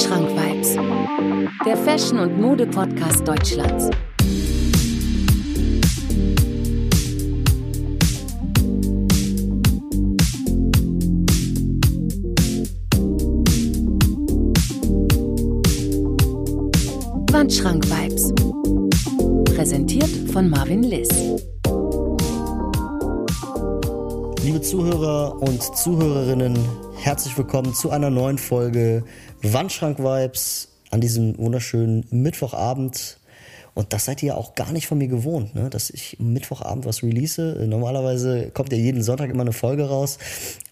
Wandschrank Vibes, der Fashion- und Mode-Podcast Deutschlands. Wandschrank Vibes. Präsentiert von Marvin Liss. Liebe Zuhörer und Zuhörerinnen, herzlich willkommen zu einer neuen Folge Wandschrank Vibes an diesem wunderschönen Mittwochabend. Und das seid ihr auch gar nicht von mir gewohnt, ne? dass ich Mittwochabend was release. Normalerweise kommt ja jeden Sonntag immer eine Folge raus.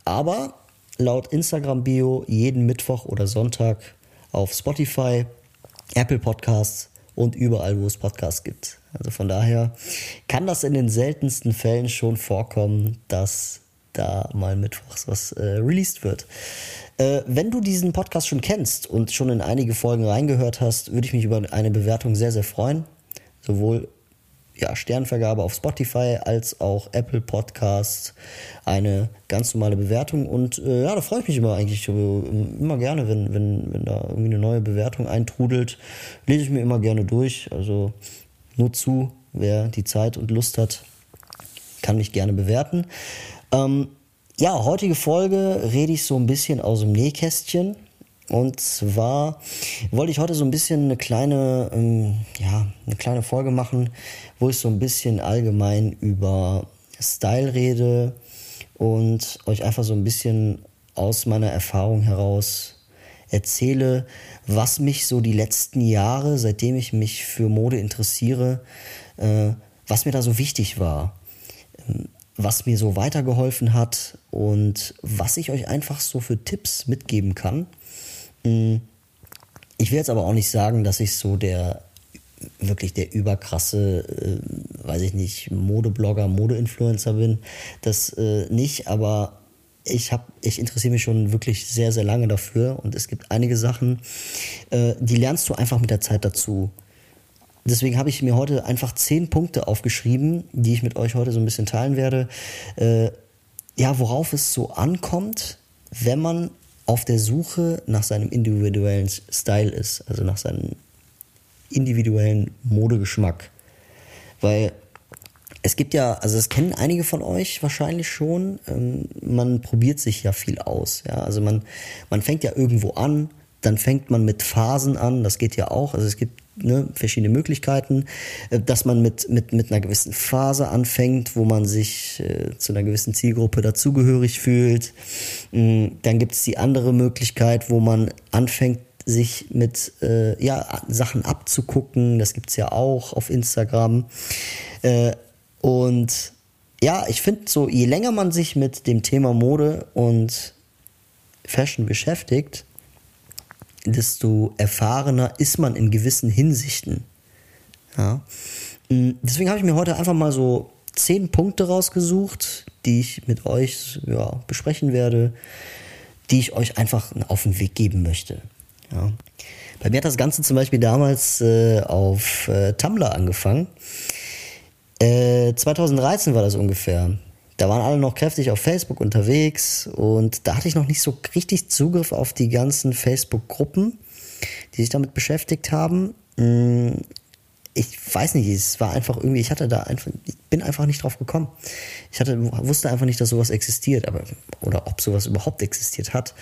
Aber laut Instagram-Bio jeden Mittwoch oder Sonntag auf Spotify, Apple Podcasts und überall, wo es Podcasts gibt. Also von daher kann das in den seltensten Fällen schon vorkommen, dass da mal mittwochs was äh, released wird. Äh, wenn du diesen Podcast schon kennst und schon in einige Folgen reingehört hast, würde ich mich über eine Bewertung sehr, sehr freuen. Sowohl ja, Sternvergabe auf Spotify als auch Apple Podcasts eine ganz normale Bewertung. Und äh, ja, da freue ich mich immer eigentlich immer gerne, wenn, wenn, wenn da irgendwie eine neue Bewertung eintrudelt. Lese ich mir immer gerne durch. Also nur zu, wer die Zeit und Lust hat, kann mich gerne bewerten. Ähm, ja, heutige Folge rede ich so ein bisschen aus dem Nähkästchen. Und zwar wollte ich heute so ein bisschen eine kleine, ähm, ja, eine kleine Folge machen, wo ich so ein bisschen allgemein über Style rede und euch einfach so ein bisschen aus meiner Erfahrung heraus erzähle, was mich so die letzten Jahre, seitdem ich mich für Mode interessiere, äh, was mir da so wichtig war, ähm, was mir so weitergeholfen hat und was ich euch einfach so für Tipps mitgeben kann, hm. Ich will jetzt aber auch nicht sagen, dass ich so der wirklich der überkrasse, äh, weiß ich nicht, Modeblogger, Modeinfluencer bin. Das äh, nicht, aber ich habe, ich interessiere mich schon wirklich sehr, sehr lange dafür und es gibt einige Sachen, äh, die lernst du einfach mit der Zeit dazu. Deswegen habe ich mir heute einfach zehn Punkte aufgeschrieben, die ich mit euch heute so ein bisschen teilen werde. Äh, ja, worauf es so ankommt, wenn man auf der Suche nach seinem individuellen Style ist, also nach seinem individuellen Modegeschmack. Weil es gibt ja, also das kennen einige von euch wahrscheinlich schon, ähm, man probiert sich ja viel aus. Ja? Also man, man fängt ja irgendwo an, dann fängt man mit Phasen an, das geht ja auch. Also es gibt ne, verschiedene Möglichkeiten, äh, dass man mit, mit, mit einer gewissen Phase anfängt, wo man sich äh, zu einer gewissen Zielgruppe dazugehörig fühlt. Mm, dann gibt es die andere Möglichkeit, wo man anfängt, sich mit äh, ja, Sachen abzugucken. Das gibt es ja auch auf Instagram. Äh, und ja, ich finde so, je länger man sich mit dem Thema Mode und Fashion beschäftigt, desto erfahrener ist man in gewissen Hinsichten. Ja. Mm, deswegen habe ich mir heute einfach mal so zehn Punkte rausgesucht, die ich mit euch ja, besprechen werde, die ich euch einfach auf den Weg geben möchte. Ja. Bei mir hat das Ganze zum Beispiel damals äh, auf äh, Tumblr angefangen. Äh, 2013 war das ungefähr. Da waren alle noch kräftig auf Facebook unterwegs und da hatte ich noch nicht so richtig Zugriff auf die ganzen Facebook-Gruppen, die sich damit beschäftigt haben. Mm, ich weiß nicht, es war einfach irgendwie, ich hatte da einfach, ich bin einfach nicht drauf gekommen. Ich hatte, wusste einfach nicht, dass sowas existiert, aber, oder ob sowas überhaupt existiert hat.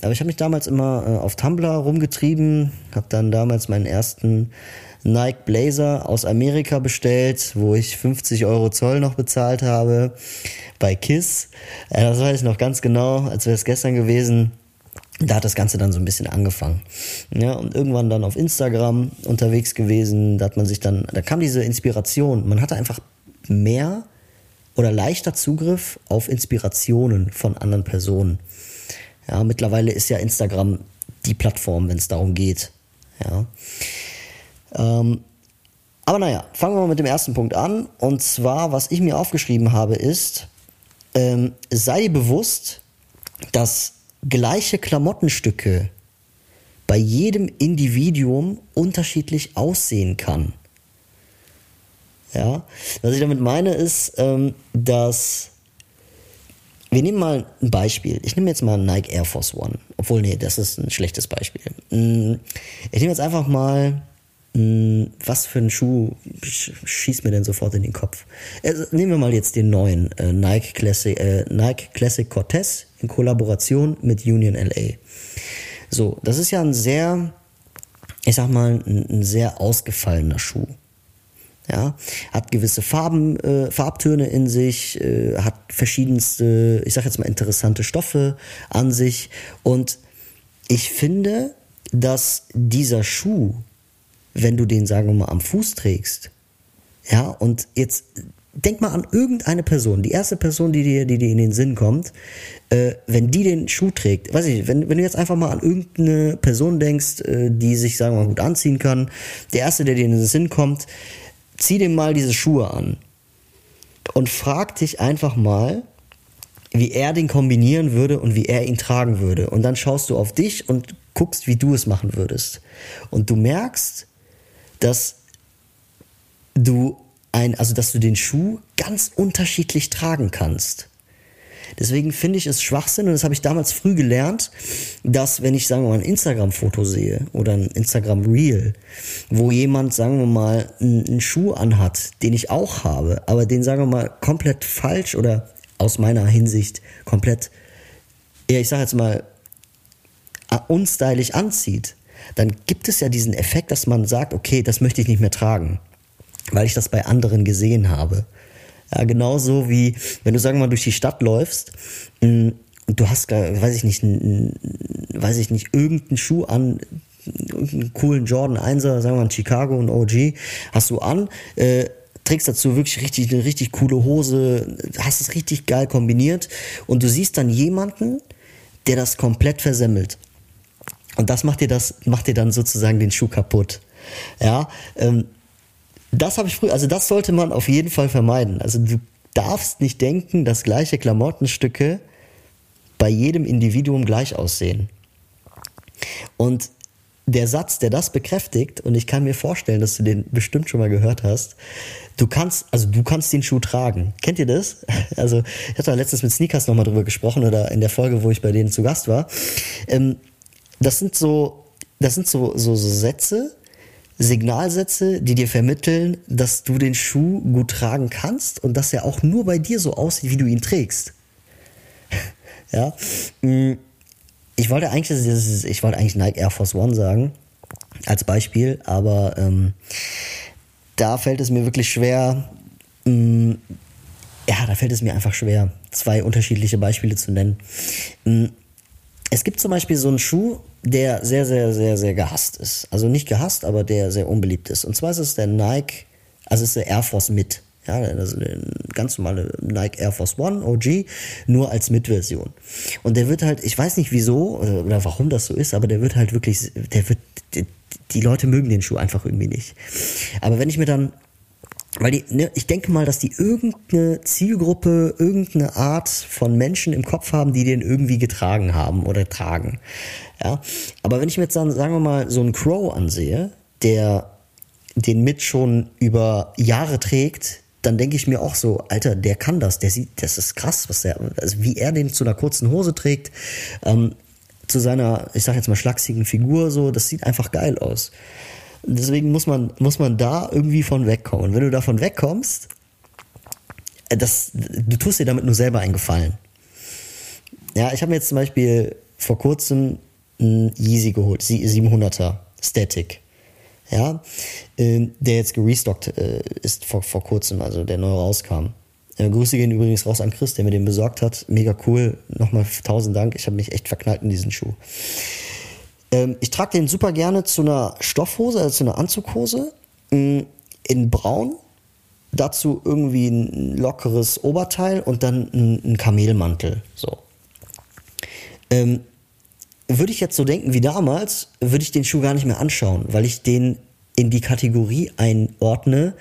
Aber ich habe mich damals immer äh, auf Tumblr rumgetrieben, habe dann damals meinen ersten Nike Blazer aus Amerika bestellt, wo ich 50 Euro Zoll noch bezahlt habe bei Kiss. Äh, das weiß ich noch ganz genau, als wäre es gestern gewesen. Da hat das Ganze dann so ein bisschen angefangen. Ja, und irgendwann dann auf Instagram unterwegs gewesen, da hat man sich dann, da kam diese Inspiration. Man hatte einfach mehr oder leichter Zugriff auf Inspirationen von anderen Personen. Ja, mittlerweile ist ja Instagram die Plattform, wenn es darum geht. Ja. Ähm, aber naja, fangen wir mal mit dem ersten Punkt an. Und zwar, was ich mir aufgeschrieben habe, ist, ähm, sei dir bewusst, dass gleiche Klamottenstücke bei jedem Individuum unterschiedlich aussehen kann. Ja, was ich damit meine ist, ähm, dass wir nehmen mal ein Beispiel. Ich nehme jetzt mal Nike Air Force One. Obwohl, nee, das ist ein schlechtes Beispiel. Mm, ich nehme jetzt einfach mal, was für ein Schuh schießt mir denn sofort in den Kopf? Also, nehmen wir mal jetzt den neuen äh, Nike, Classic, äh, Nike Classic Cortez in Kollaboration mit Union LA. So, das ist ja ein sehr, ich sag mal, ein, ein sehr ausgefallener Schuh. Ja, hat gewisse Farben, äh, Farbtöne in sich, äh, hat verschiedenste, ich sag jetzt mal interessante Stoffe an sich und ich finde, dass dieser Schuh, wenn du den sagen wir mal am Fuß trägst, ja, und jetzt denk mal an irgendeine Person, die erste Person, die dir, die dir in den Sinn kommt, äh, wenn die den Schuh trägt, weiß ich, wenn, wenn du jetzt einfach mal an irgendeine Person denkst, äh, die sich, sagen wir mal, gut anziehen kann, der erste, der dir in den Sinn kommt, zieh dir mal diese Schuhe an und frag dich einfach mal, wie er den kombinieren würde und wie er ihn tragen würde. Und dann schaust du auf dich und guckst, wie du es machen würdest. Und du merkst, dass du ein, also dass du den Schuh ganz unterschiedlich tragen kannst. Deswegen finde ich es Schwachsinn und das habe ich damals früh gelernt, dass wenn ich, sagen wir mal, ein Instagram-Foto sehe oder ein Instagram-Reel, wo jemand, sagen wir mal, einen, Schuh anhat, den ich auch habe, aber den, sagen wir mal, komplett falsch oder aus meiner Hinsicht komplett, ja, ich sage jetzt mal, unstylisch anzieht, dann gibt es ja diesen Effekt, dass man sagt, okay, das möchte ich nicht mehr tragen, weil ich das bei anderen gesehen habe. Ja, genauso wie, wenn du, sagen wir mal, durch die Stadt läufst mm, und du hast, weiß ich nicht, weiß ich nicht, irgendeinen Schuh an, irgendeinen coolen Jordan 1er, sagen wir mal, ein Chicago, ein OG, hast du an, äh, trägst dazu wirklich richtig, eine richtig coole Hose, hast es richtig geil kombiniert und du siehst dann jemanden, der das komplett versemmelt. Und das macht dir das, macht dir dann sozusagen den Schuh kaputt. Ja, ähm, das habe ich früher, also das sollte man auf jeden Fall vermeiden. Also du darfst nicht denken, dass gleiche Klamottenstücke bei jedem Individuum gleich aussehen. Und der Satz, der das bekräftigt, und ich kann mir vorstellen, dass du den bestimmt schon mal gehört hast, du kannst, also du kannst den Schuh tragen. Kennt ihr das? Also, ich hatte letztens mit Sneakers nochmal drüber gesprochen oder in der Folge, wo ich bei denen zu Gast war. Ähm, das sind so, das sind so, so, so Sätze, Signalsätze, die dir vermitteln, dass du den Schuh gut tragen kannst und dass er auch nur bei dir so aussieht, wie du ihn trägst. ja. Mm, ich wollte eigentlich, ich wollte eigentlich Nike Air Force One sagen, als Beispiel, aber ähm, da fällt es mir wirklich schwer, mh, mm, ja, da fällt es mir einfach schwer, zwei unterschiedliche Beispiele zu nennen. Mh, mm, es gibt zum Beispiel so einen Schuh, der sehr, sehr, sehr, sehr gehasst ist. Also nicht gehasst, aber der sehr unbeliebt ist. Und zwar ist es der Nike, also es ist der Air Force Mid. Ja, also ganz normale Nike Air Force One OG, nur als Mid-Version. Und der wird halt, ich weiß nicht wieso oder warum das so ist, aber der wird halt wirklich, der wird, die Leute mögen den Schuh einfach irgendwie nicht. Aber wenn ich mir dann weil die, ne, ich denke mal, dass die irgendeine Zielgruppe, irgendeine Art von Menschen im Kopf haben, die den irgendwie getragen haben oder tragen. Ja, aber wenn ich mir jetzt dann, sagen wir mal, so einen Crow ansehe, der den mit schon über Jahre trägt, dann denke ich mir auch so, Alter, der kann das, der sieht, das ist krass, was der, also wie er den zu einer kurzen Hose trägt, ähm, zu seiner, ich sag jetzt mal schlachsigen Figur, so, das sieht einfach geil aus. Deswegen muss man, muss man da irgendwie von wegkommen. Und wenn du davon wegkommst, äh, das, du tust dir damit nur selber einen Gefallen. Ja, ich habe mir jetzt zum Beispiel vor kurzem einen Yeezy geholt, 700er Static. Ja, ähm, der jetzt gerestockt äh, ist vor, vor kurzem, also der neu rauskam. Äh, Grüße gehen übrigens raus an Chris, der mir den besorgt hat. Mega cool. Nochmal tausend Dank. Ich habe mich echt verknallt in diesen Schuh. Ähm, ich trage den super gerne zu einer Stoffhose, also zu einer Anzughose mm, in braun. Dazu irgendwie ein lockeres Oberteil und dann ein, Kamelmantel. So. Ähm, würde ich jetzt so denken wie damals, würde ich den Schuh gar nicht mehr anschauen, weil ich den in die Kategorie einordne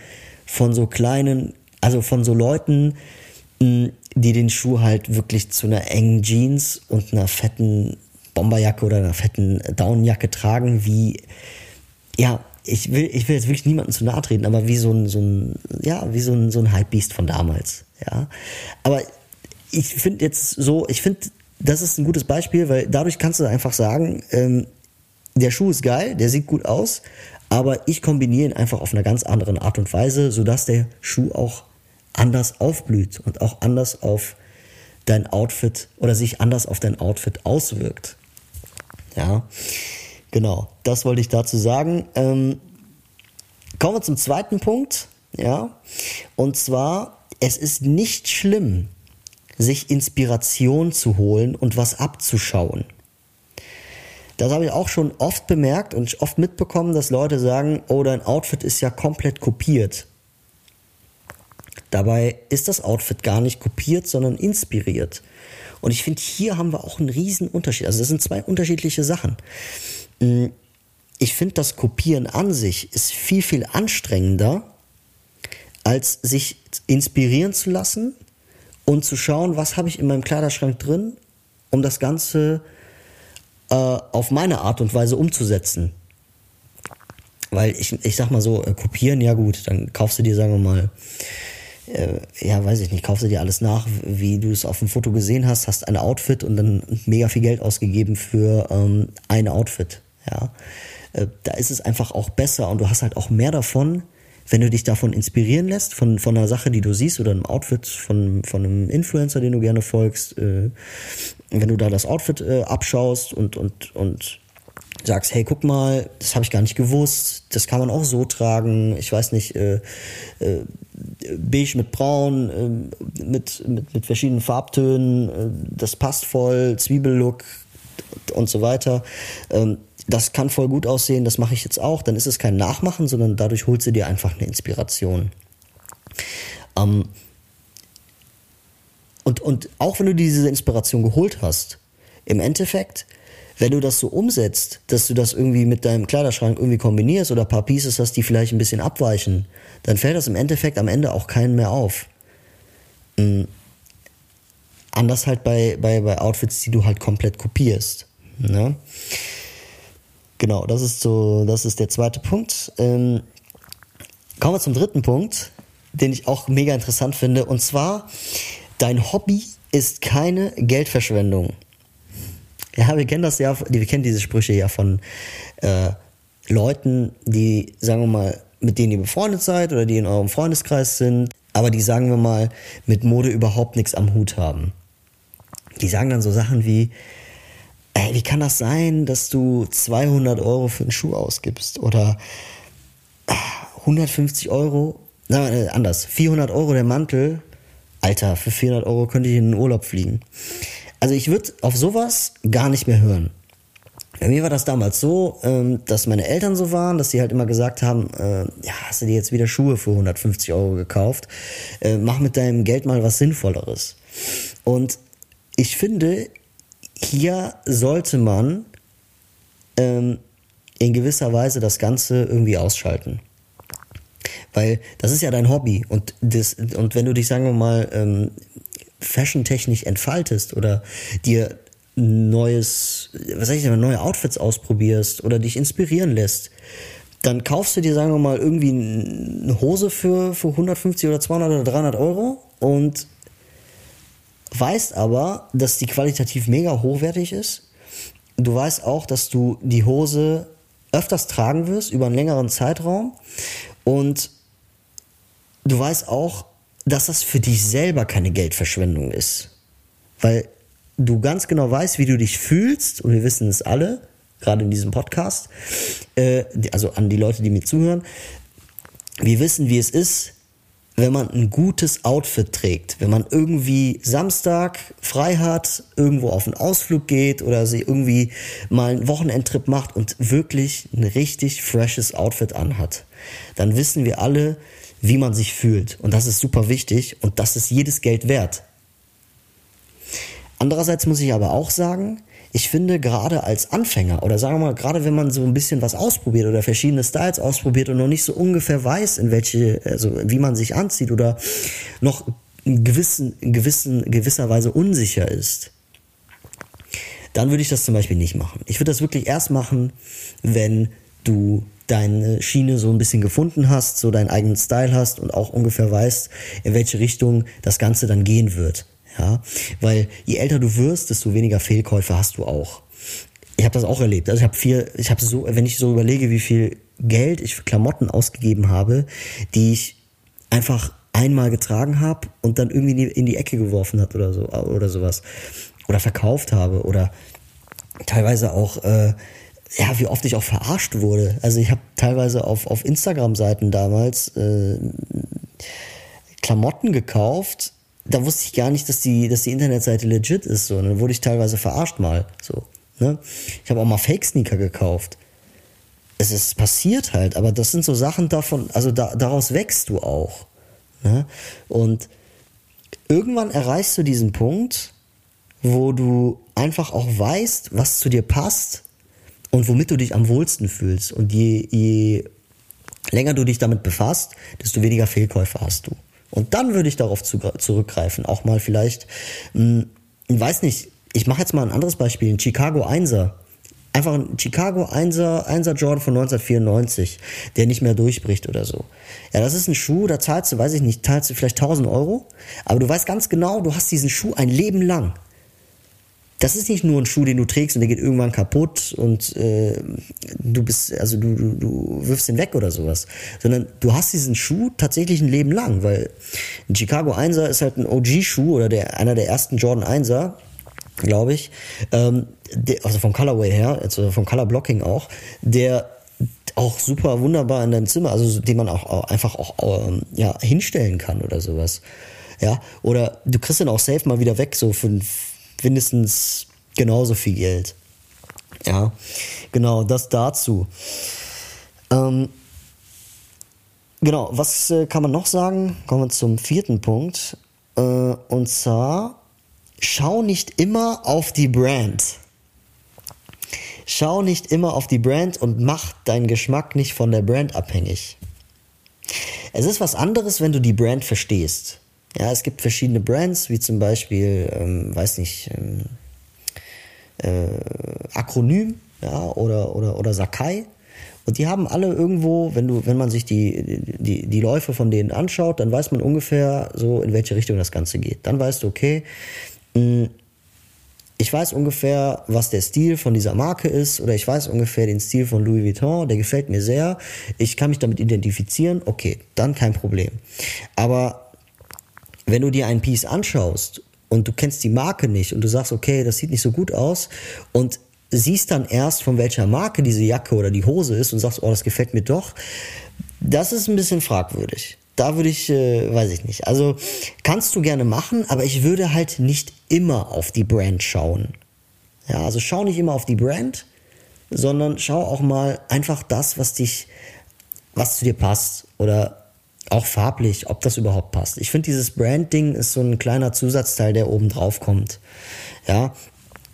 von so kleinen, also von so Leuten, mm, die den Schuh halt wirklich zu einer engen Jeans und einer fetten Bomberjacke oder einer fetten Downjacke tragen, wie, ja, ich will, ich will jetzt wirklich niemandem zu nahe treten, aber wie so ein, so ein, ja, wie so ein, so ein Hypebeast von damals, ja. Aber ich finde jetzt so, ich finde, das ist ein gutes Beispiel, weil dadurch kannst du einfach sagen, ähm, der Schuh ist geil, der sieht gut aus, aber ich kombiniere ihn einfach auf einer ganz anderen Art und Weise, sodass der Schuh auch anders aufblüht und auch anders auf dein Outfit oder sich anders auf dein Outfit auswirkt. Ja, genau, das wollte ich dazu sagen. Ähm, kommen wir zum zweiten Punkt, ja, und zwar, es ist nicht schlimm, sich Inspiration zu holen und was abzuschauen. Das habe ich auch schon oft bemerkt und oft mitbekommen, dass Leute sagen, oh, dein Outfit ist ja komplett kopiert. Dabei ist das Outfit gar nicht kopiert, sondern inspiriert. Und ich finde, hier haben wir auch einen riesen Unterschied. Also das sind zwei unterschiedliche Sachen. Mm, ich finde, das Kopieren an sich ist viel, viel anstrengender, als sich inspirieren zu lassen und zu schauen, was habe ich in meinem Kleiderschrank drin, um das Ganze äh, auf meine Art und Weise umzusetzen. Weil ich, ich sag mal so, äh, kopieren, ja gut, dann kaufst du dir, sagen wir mal, äh, ja, weiß ich nicht, kaufst du dir alles nach, wie du es auf dem Foto gesehen hast, hast ein Outfit und dann mega viel Geld ausgegeben für ähm, ein Outfit. Ja, äh, da ist es einfach auch besser und du hast halt auch mehr davon, wenn du dich davon inspirieren lässt, von, von einer Sache, die du siehst oder einem Outfit von, von einem Influencer, den du gerne folgst, äh, wenn du da das Outfit äh, abschaust und, und, und sagst, hey, guck mal, das habe ich gar nicht gewusst, das kann man auch so tragen, ich weiß nicht, äh, äh, beige mit braun, äh, mit, mit, mit verschiedenen Farbtönen, äh, das passt voll, Zwiebellook und so weiter. Ähm, das kann voll gut aussehen, das mache ich jetzt auch, dann ist es kein Nachmachen, sondern dadurch holst du dir einfach eine Inspiration. Ähm, und, und auch wenn du diese Inspiration geholt hast, im Endeffekt wenn du das so umsetzt, dass du das irgendwie mit deinem Kleiderschrank irgendwie kombinierst oder ein paar Pieces hast, die vielleicht ein bisschen abweichen, dann fällt das im Endeffekt am Ende auch keinen mehr auf. Mhm. Anders halt bei, bei, bei Outfits, die du halt komplett kopierst. Ne? Genau, das ist so, das ist der zweite Punkt. Ähm, kommen wir zum dritten Punkt, den ich auch mega interessant finde. Und zwar, dein Hobby ist keine Geldverschwendung. Ja, wir kennen das ja, wir kennen diese Sprüche ja von äh, Leuten, die, sagen wir mal, mit denen ihr befreundet seid oder die in eurem Freundeskreis sind, aber die, sagen wir mal, mit Mode überhaupt nichts am Hut haben. Die sagen dann so Sachen wie, ey, wie kann das sein, dass du 200 Euro für einen Schuh ausgibst oder 150 ah, Euro, nein, äh, anders, 400 Euro der Mantel, Alter, für 400 Euro könnte ich in den Urlaub fliegen. Also ich würde auf sowas gar nicht mehr hören. Bei mir war das damals so, ähm, dass meine Eltern so waren, dass sie halt immer gesagt haben, äh, ja, hast du dir jetzt wieder Schuhe für 150 Euro gekauft? Äh, mach mit deinem Geld mal was Sinnvolleres. Und ich finde, hier sollte man ähm, in gewisser Weise das Ganze irgendwie ausschalten. Weil das ist ja dein Hobby und, das, und wenn du dich, sagen wir mal, ähm, fashiontechnisch entfaltest oder dir neues, was sag ich denn, neue Outfits ausprobierst oder dich inspirieren lässt, dann kaufst du dir, sagen wir mal, irgendwie eine Hose für, für 150 oder 200 oder 300 Euro und weißt aber, dass die qualitativ mega hochwertig ist. Du weißt auch, dass du die Hose öfters tragen wirst über einen längeren Zeitraum und du weißt auch, dass das für dich selber keine Geldverschwendung ist. Weil du ganz genau weißt, wie du dich fühlst, und wir wissen es alle, gerade in diesem Podcast, äh, also an die Leute, die mir zuhören, wir wissen, wie es ist, wenn man ein gutes Outfit trägt, wenn man irgendwie Samstag frei hat, irgendwo auf einen Ausflug geht oder sie irgendwie mal einen Wochenendtrip macht und wirklich ein richtig freshes Outfit anhat, dann wissen wir alle, wie man sich fühlt. Und das ist super wichtig und das ist jedes Geld wert. Andererseits muss ich aber auch sagen, ich finde gerade als Anfänger oder sagen wir mal, gerade wenn man so ein bisschen was ausprobiert oder verschiedene Styles ausprobiert und noch nicht so ungefähr weiß, in welche, also wie man sich anzieht oder noch in gewissen, in gewissen, gewisser Weise unsicher ist, dann würde ich das zum Beispiel nicht machen. Ich würde das wirklich erst machen, wenn du deine Schiene so ein bisschen gefunden hast, so deinen eigenen Style hast und auch ungefähr weißt, in welche Richtung das Ganze dann gehen wird. Ja, weil je älter du wirst, desto weniger Fehlkäufe hast du auch. Ich habe das auch erlebt. Also ich habe viel, ich habe so, wenn ich so überlege, wie viel Geld ich für Klamotten ausgegeben habe, die ich einfach einmal getragen habe und dann irgendwie in die, in die Ecke geworfen hat oder so oder sowas oder verkauft habe oder teilweise auch äh, ja, wie oft ich auch verarscht wurde. Also ich habe teilweise auf, auf Instagram-Seiten damals äh, Klamotten gekauft. Da wusste ich gar nicht, dass die, dass die Internetseite legit ist. So. Und dann wurde ich teilweise verarscht mal. So, ne? Ich habe auch mal Fake-Sneaker gekauft. Es ist passiert halt, aber das sind so Sachen davon, also da, daraus wächst du auch. Ne? Und irgendwann erreichst du diesen Punkt, wo du einfach auch weißt, was zu dir passt und womit du dich am wohlsten fühlst. Und je, je länger du dich damit befasst, desto weniger Fehlkäufe hast du. Und dann würde ich darauf zu, zurückgreifen. Auch mal vielleicht, mh, hm, weiß nicht, ich mache jetzt mal ein anderes Beispiel, ein Chicago 1er. Einfach ein Chicago 1er, 1er Jordan von 1994, der nicht mehr durchbricht oder so. Ja, das ist ein Schuh, da zahlst du, weiß ich nicht, zahlst du vielleicht 1000 Euro, aber du weißt ganz genau, du hast diesen Schuh ein Leben lang das ist nicht nur ein Schuh, den du trägst und der geht irgendwann kaputt und äh, du bist, also du, du, du wirfst ihn weg oder sowas, sondern du hast diesen Schuh tatsächlich ein Leben lang, weil ein Chicago 1er ist halt ein OG-Schuh oder der, einer der ersten Jordan 1er, glaube ich, ähm, der, also vom Colorway her, also vom Color Blocking auch, der auch super wunderbar in deinem Zimmer, also den man auch, auch einfach auch ähm, ja, hinstellen kann oder sowas. Ja, oder du kriegst den auch safe mal wieder weg, so für mindestens genauso viel Geld. Ja, genau, das dazu. Ähm, genau, was äh, kann man noch sagen? Kommen wir zum vierten Punkt. Äh, und zwar, schau nicht immer auf die Brand. Schau nicht immer auf die Brand und mach deinen Geschmack nicht von der Brand abhängig. Es ist was anderes, wenn du die Brand verstehst. Ja, es gibt verschiedene Brands, wie zum Beispiel, ähm, weiß nicht, ähm, äh, Akronym, ja, oder, oder, oder Sakai. Und die haben alle irgendwo, wenn du, wenn man sich die, die, die Läufe von denen anschaut, dann weiß man ungefähr so, in welche Richtung das Ganze geht. Dann weißt du, okay, mh, hm, ich weiß ungefähr, was der Stil von dieser Marke ist, oder ich weiß ungefähr den Stil von Louis Vuitton, der gefällt mir sehr. Ich kann mich damit identifizieren, okay, dann kein Problem. Aber wenn du dir ein Piece anschaust und du kennst die Marke nicht und du sagst, okay, das sieht nicht so gut aus und siehst dann erst, von welcher Marke diese Jacke oder die Hose ist und sagst, oh, das gefällt mir doch, das ist ein bisschen fragwürdig. Da würde ich, äh, weiß ich nicht. Also kannst du gerne machen, aber ich würde halt nicht immer auf die Brand schauen. Ja, also schau nicht immer auf die Brand, sondern schau auch mal einfach das, was dich, was zu dir passt oder auch farblich, ob das überhaupt passt. Ich finde, dieses Branding ist so ein kleiner Zusatzteil, der oben drauf kommt. Ja,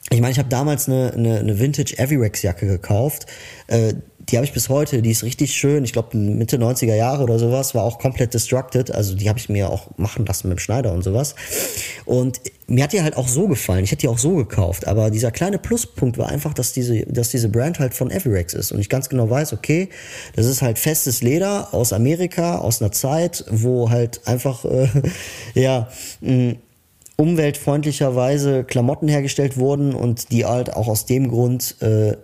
ich meine, ich habe damals eine, eine, eine Vintage Avirex Jacke gekauft. Äh, die habe ich bis heute, die ist richtig schön. Ich glaube Mitte 90er Jahre oder sowas, war auch komplett destructed. Also die habe ich mir auch machen lassen mit dem Schneider und sowas. Und mir hat die halt auch so gefallen. Ich hätte die auch so gekauft. Aber dieser kleine Pluspunkt war einfach, dass diese, dass diese Brand halt von Avirex ist. Und ich ganz genau weiß, okay, das ist halt festes Leder aus Amerika, aus einer Zeit, wo halt einfach, äh, ja, mh, umweltfreundlicherweise Klamotten hergestellt wurden und die halt auch aus dem Grund äh,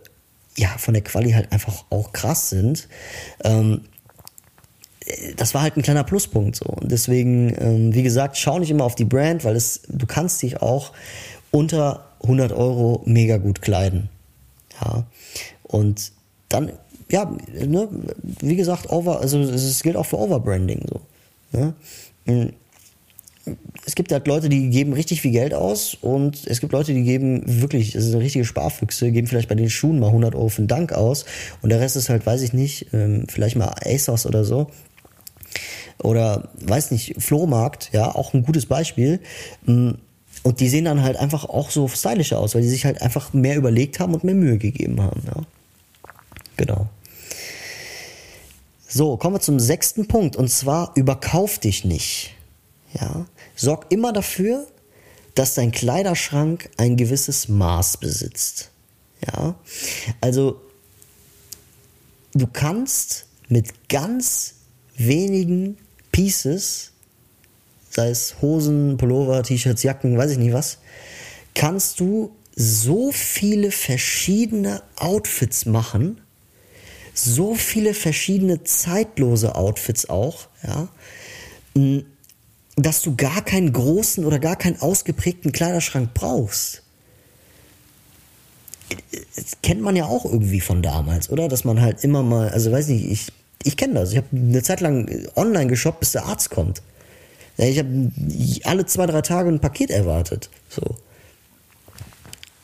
ja, von der Quali halt einfach auch krass sind. Ähm, das war halt ein kleiner Pluspunkt so. Und deswegen, ähm, wie gesagt, schau nicht immer auf die Brand, weil es, du kannst dich auch unter 100 Euro mega gut kleiden. Ja. Und dann, ja, ne, wie gesagt, over, also es gilt auch für Overbranding so. Ne? Es gibt halt Leute, die geben richtig viel Geld aus und es gibt Leute, die geben wirklich, das sind richtige Sparfüchse, geben vielleicht bei den Schuhen mal 100 Euro für einen Dank aus und der Rest ist halt, weiß ich nicht, ähm, vielleicht mal ASOS oder so. Oder, weiß nicht, Flohmarkt, ja, auch ein gutes Beispiel. Mm, und die sehen dann halt einfach auch so stylischer aus, weil die sich halt einfach mehr überlegt haben und mehr Mühe gegeben haben, ja. Genau. So, kommen wir zum sechsten Punkt und zwar überkauf dich nicht. Ja, sorg immer dafür, dass dein Kleiderschrank ein gewisses Maß besitzt. Ja, also du kannst mit ganz wenigen Pieces sei es Hosen, Pullover, T-Shirts, Jacken, weiß ich nicht was, kannst du so viele verschiedene Outfits machen, so viele verschiedene zeitlose Outfits auch, ja, dass du gar keinen großen oder gar keinen ausgeprägten Kleiderschrank brauchst. Das kennt man ja auch irgendwie von damals, oder? Dass man halt immer mal, also weiß nicht, ich, ich kenne das. Ich habe eine Zeit lang online geshoppt, bis der Arzt kommt. Ich habe alle zwei, drei Tage ein Paket erwartet. So.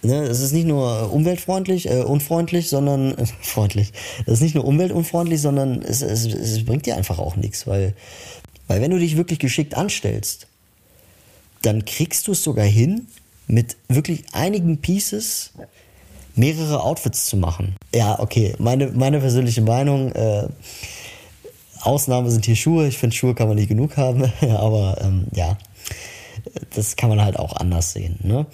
Ne, es ist nicht nur umweltfreundlich, äh, unfreundlich, sondern äh, freundlich. Es ist nicht nur umweltunfreundlich, sondern es, es, es bringt dir einfach auch nichts, weil, weil wenn du dich wirklich geschickt anstellst, dann kriegst du es sogar hin, mit wirklich einigen Pieces mehrere Outfits zu machen. Ja, okay, meine, meine persönliche Meinung, äh, Ausnahme sind hier Schuhe. Ich finde, Schuhe kann man nicht genug haben, aber ähm, ja, das kann man halt auch anders sehen. Ne?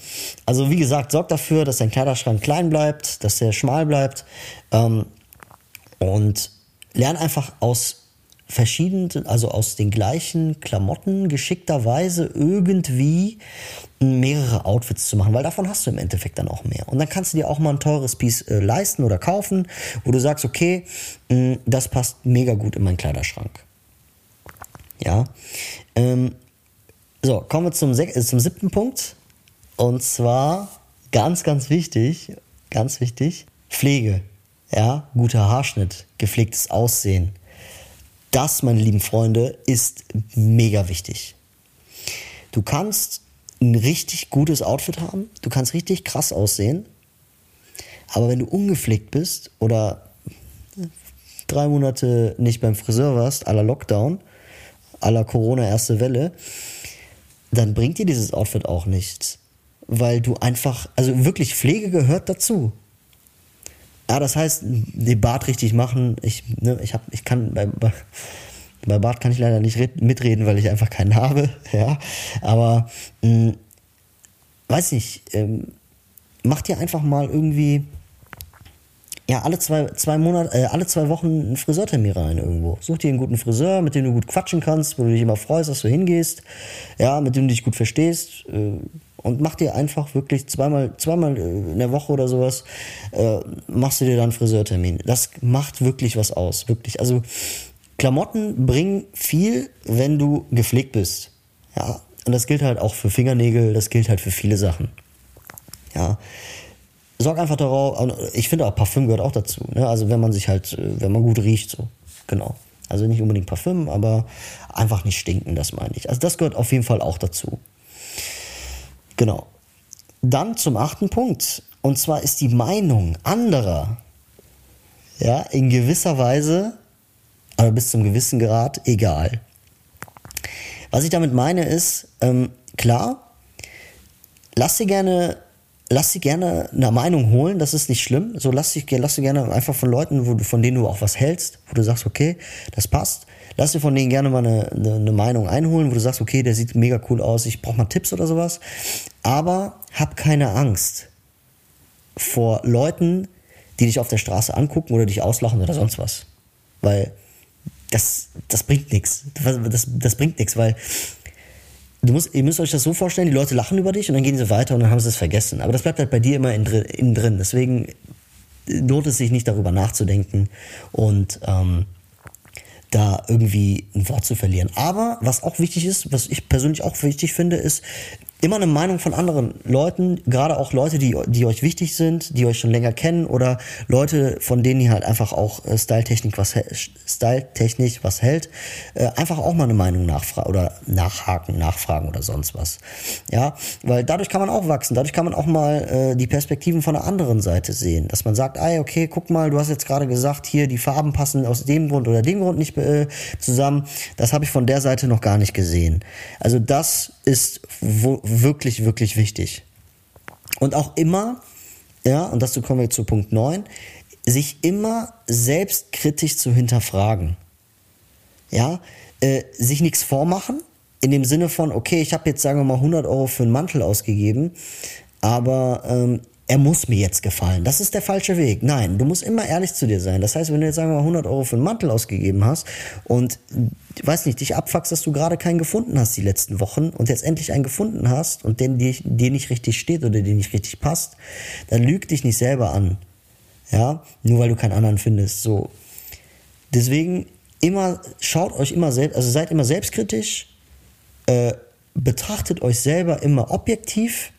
Also wie gesagt, sorg dafür, dass dein Kleiderschrank klein bleibt, dass der schmal bleibt ähm, und lern einfach aus verschiedenen, also aus den gleichen Klamotten geschickterweise irgendwie mehrere Outfits zu machen, weil davon hast du im Endeffekt dann auch mehr. Und dann kannst du dir auch mal ein teures Piece äh, leisten oder kaufen, wo du sagst, okay, mh, das passt mega gut in meinen Kleiderschrank. Ja. Ähm, so, kommen wir zum, äh, zum siebten Punkt. Und zwar ganz, ganz wichtig, ganz wichtig, Pflege. Ja, guter Haarschnitt, gepflegtes Aussehen. Das, meine lieben Freunde, ist mega wichtig. Du kannst ein richtig gutes Outfit haben, du kannst richtig krass aussehen, aber wenn du ungepflegt bist oder drei Monate nicht beim Friseur warst, aller Lockdown, aller Corona erste Welle, dann bringt dir dieses Outfit auch nichts. Weil du einfach, also wirklich Pflege gehört dazu. Ja, das heißt, den Bart richtig machen. Ich, ne, ich, hab, ich kann bei, bei, Bart kann ich leider nicht mitreden, weil ich einfach keinen habe. Ja, aber mh, hm, weiß nicht, ähm, mach dir einfach mal irgendwie ja, alle zwei, zwei Monate, äh, alle zwei Wochen einen Friseurtermin rein irgendwo. Such dir einen guten Friseur, mit dem du gut quatschen kannst, wo du dich immer freust, dass du hingehst, ja, mit dem du dich gut verstehst. Äh, und mach dir einfach wirklich zweimal, zweimal in der Woche oder sowas, äh, machst du dir dann einen Friseurtermin. Das macht wirklich was aus, wirklich. Also Klamotten bringen viel, wenn du gepflegt bist. Ja, und das gilt halt auch für Fingernägel, das gilt halt für viele Sachen. Ja, sorg einfach darauf, ich finde auch Parfüm gehört auch dazu. Ne? Also wenn man sich halt, äh, wenn man gut riecht, so. Genau. Also nicht unbedingt Parfüm, aber einfach nicht stinken, das meine ich. Also das gehört auf jeden Fall auch dazu. Genau. Dann zum achten Punkt. Und zwar ist die Meinung anderer, ja, in gewisser Weise, aber bis zum gewissen Grad egal. Was ich damit meine ist, ähm, klar, lass dir gerne lass sie gerne eine Meinung holen, das ist nicht schlimm. So lass dich, lass sie gerne einfach von Leuten, wo du, von denen du auch was hältst, wo du sagst, okay, das passt. Lass dir von denen gerne mal eine, eine, eine Meinung einholen, wo du sagst, okay, der sieht mega cool aus, ich brauche mal Tipps oder sowas. Aber hab keine Angst vor Leuten, die dich auf der Straße angucken oder dich auslachen oder sonst was. Weil das, das bringt nichts. Das, das bringt nichts, weil du musst, ihr müsst euch das so vorstellen, die Leute lachen über dich und dann gehen sie weiter und dann haben sie es vergessen. Aber das bleibt halt bei dir immer innen drin. Deswegen lohnt es sich nicht darüber nachzudenken und ähm, da irgendwie ein Wort zu verlieren. Aber was auch wichtig ist, was ich persönlich auch wichtig finde, ist, immer eine Meinung von anderen Leuten, gerade auch Leute, die, die euch wichtig sind, die euch schon länger kennen oder Leute, von denen ihr halt einfach auch äh, Styletechnik was Styletechnisch was hält, äh, einfach auch mal eine Meinung nachfragen oder nachhaken, nachfragen oder sonst was. Ja, weil dadurch kann man auch wachsen, dadurch kann man auch mal äh, die Perspektiven von der anderen Seite sehen, dass man sagt, ey, okay, guck mal, du hast jetzt gerade gesagt, hier die Farben passen aus dem Grund oder dem Grund nicht äh, zusammen. Das habe ich von der Seite noch gar nicht gesehen. Also das ist wirklich, wirklich wichtig. Und auch immer, ja, und dazu kommen wir zu Punkt 9, sich immer selbstkritisch zu hinterfragen. Ja, äh, sich nichts vormachen, in dem Sinne von, okay, ich habe jetzt, sagen wir mal, 100 Euro für einen Mantel ausgegeben, aber ähm, er muss mir jetzt gefallen. Das ist der falsche Weg. Nein, du musst immer ehrlich zu dir sein. Das heißt, wenn du jetzt sagen wir mal 100 Euro für einen Mantel ausgegeben hast und weiß nicht, dich abfuckst, dass du gerade keinen gefunden hast die letzten Wochen und jetzt endlich einen gefunden hast und den dir, nicht richtig steht oder dir nicht richtig passt, dann lüg dich nicht selber an. Ja, nur weil du keinen anderen findest. So. Deswegen immer, schaut euch immer selbst, also seid immer selbstkritisch, äh, betrachtet euch selber immer objektiv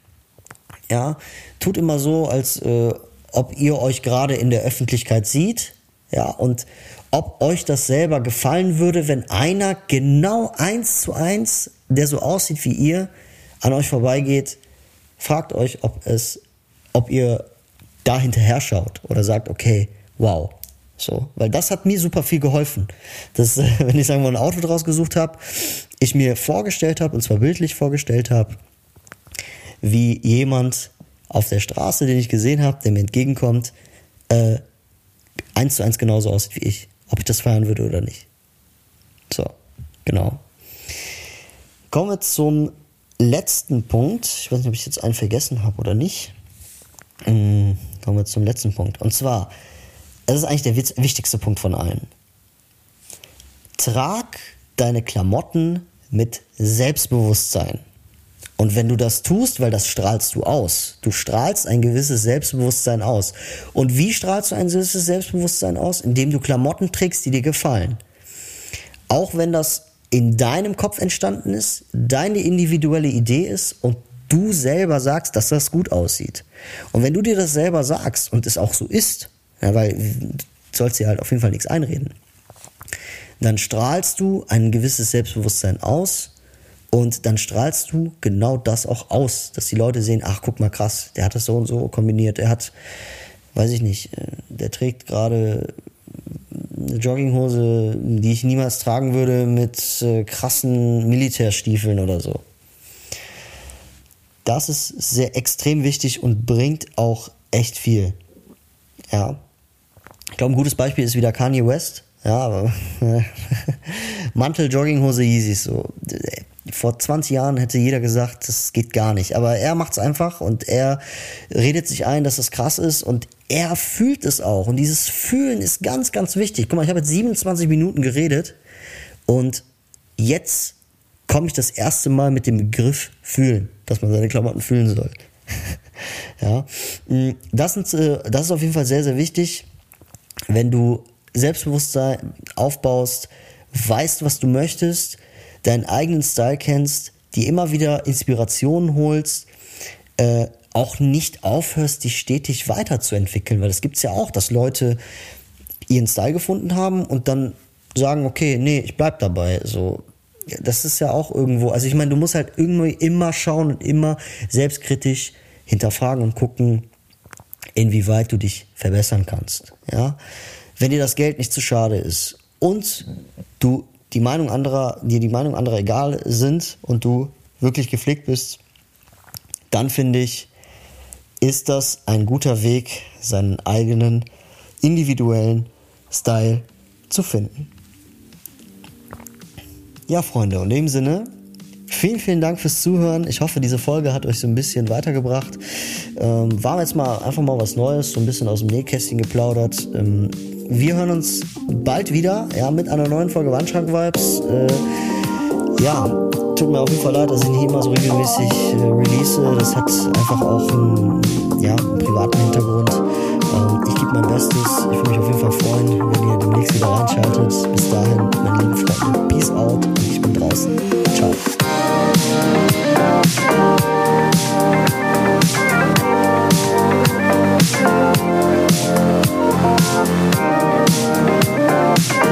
ja, tut immer so, als äh, ob ihr euch gerade in der Öffentlichkeit sieht, ja, und ob euch das selber gefallen würde, wenn einer genau eins zu eins, der so aussieht wie ihr, an euch vorbeigeht, fragt euch, ob es, ob ihr da hinterher schaut oder sagt, okay, wow, so, weil das hat mir super viel geholfen. Das, wenn ich sagen wir ein Auto draus gesucht habe, ich mir vorgestellt habe, und zwar bildlich vorgestellt habe, wie jemand auf der Straße, den ich gesehen habe, der mir entgegenkommt, äh, eins zu eins genauso aussieht wie ich. Ob ich das feiern würde oder nicht. So, genau. Kommen wir zum letzten Punkt. Ich weiß nicht, ob ich jetzt einen vergessen habe oder nicht. Mhm, kommen wir zum letzten Punkt. Und zwar, das ist eigentlich der wichtigste Punkt von allen. Trag deine Klamotten mit Selbstbewusstsein. Und wenn du das tust, weil das strahlst du aus. Du strahlst ein gewisses Selbstbewusstsein aus. Und wie strahlst du ein gewisses Selbstbewusstsein aus? Indem du Klamotten trägst, die dir gefallen. Auch wenn das in deinem Kopf entstanden ist, deine individuelle Idee ist und du selber sagst, dass das gut aussieht. Und wenn du dir das selber sagst und es auch so ist, ja, weil du sollst dir halt auf jeden Fall nichts einreden, dann strahlst du ein gewisses Selbstbewusstsein aus und dann strahlst du genau das auch aus, dass die Leute sehen, ach guck mal krass, der hat das so und so kombiniert, der hat, weiß ich nicht, äh, der trägt gerade eine Jogginghose, die ich niemals tragen würde, mit äh, krassen Militärstiefeln oder so. Das ist sehr extrem wichtig und bringt auch echt viel. Ja. Ich glaube, ein gutes Beispiel ist wieder Kanye West. Ja, aber Mantel, Jogginghose, Yeezys, so vor 20 Jahren hätte jeder gesagt, das geht gar nicht. Aber er macht es einfach und er redet sich ein, dass es krass ist und er fühlt es auch. Und dieses Fühlen ist ganz, ganz wichtig. Guck mal, ich habe jetzt 27 Minuten geredet und jetzt komme ich das erste Mal mit dem Begriff fühlen, dass man seine Klamotten fühlen soll. ja, mm, das, sind, äh, das ist auf jeden Fall sehr, sehr wichtig, wenn du Selbstbewusstsein aufbaust, weißt, was du möchtest, deinen eigenen Style kennst, die immer wieder Inspirationen holst, äh, auch nicht aufhörst, dich stetig weiterzuentwickeln, weil das gibt es ja auch, dass Leute ihren Style gefunden haben und dann sagen, okay, nee, ich bleib dabei. So, das ist ja auch irgendwo, also ich meine, du musst halt irgendwie immer schauen und immer selbstkritisch hinterfragen und gucken, inwieweit du dich verbessern kannst. Ja, wenn dir das Geld nicht zu schade ist und du die Meinung anderer, dir die Meinung anderer egal sind und du wirklich gepflegt bist, dann finde ich, ist das ein guter Weg, seinen eigenen individuellen Style zu finden. Ja, Freunde, und in dem Sinne, vielen, vielen Dank fürs Zuhören. Ich hoffe, diese Folge hat euch so ein bisschen weitergebracht. Ähm, war jetzt mal einfach mal was Neues, so ein bisschen aus dem Nähkästchen geplaudert. Ähm, wir hören uns bald wieder, ja, mit einer neuen Folge Wandschrank Vibes. Äh, ja, tut mir auf jeden Fall leid, dass ich nicht immer so regelmäßig äh, release. Das hat einfach auch einen, ja, einen privaten Hintergrund. Ähm, ich gebe mein Bestes. Ich würde mich auf jeden Fall freuen, wenn ihr demnächst wieder reinschaltet. Bis dahin, meine lieben Freunde, Peace out ich bin draußen. Ciao. Thank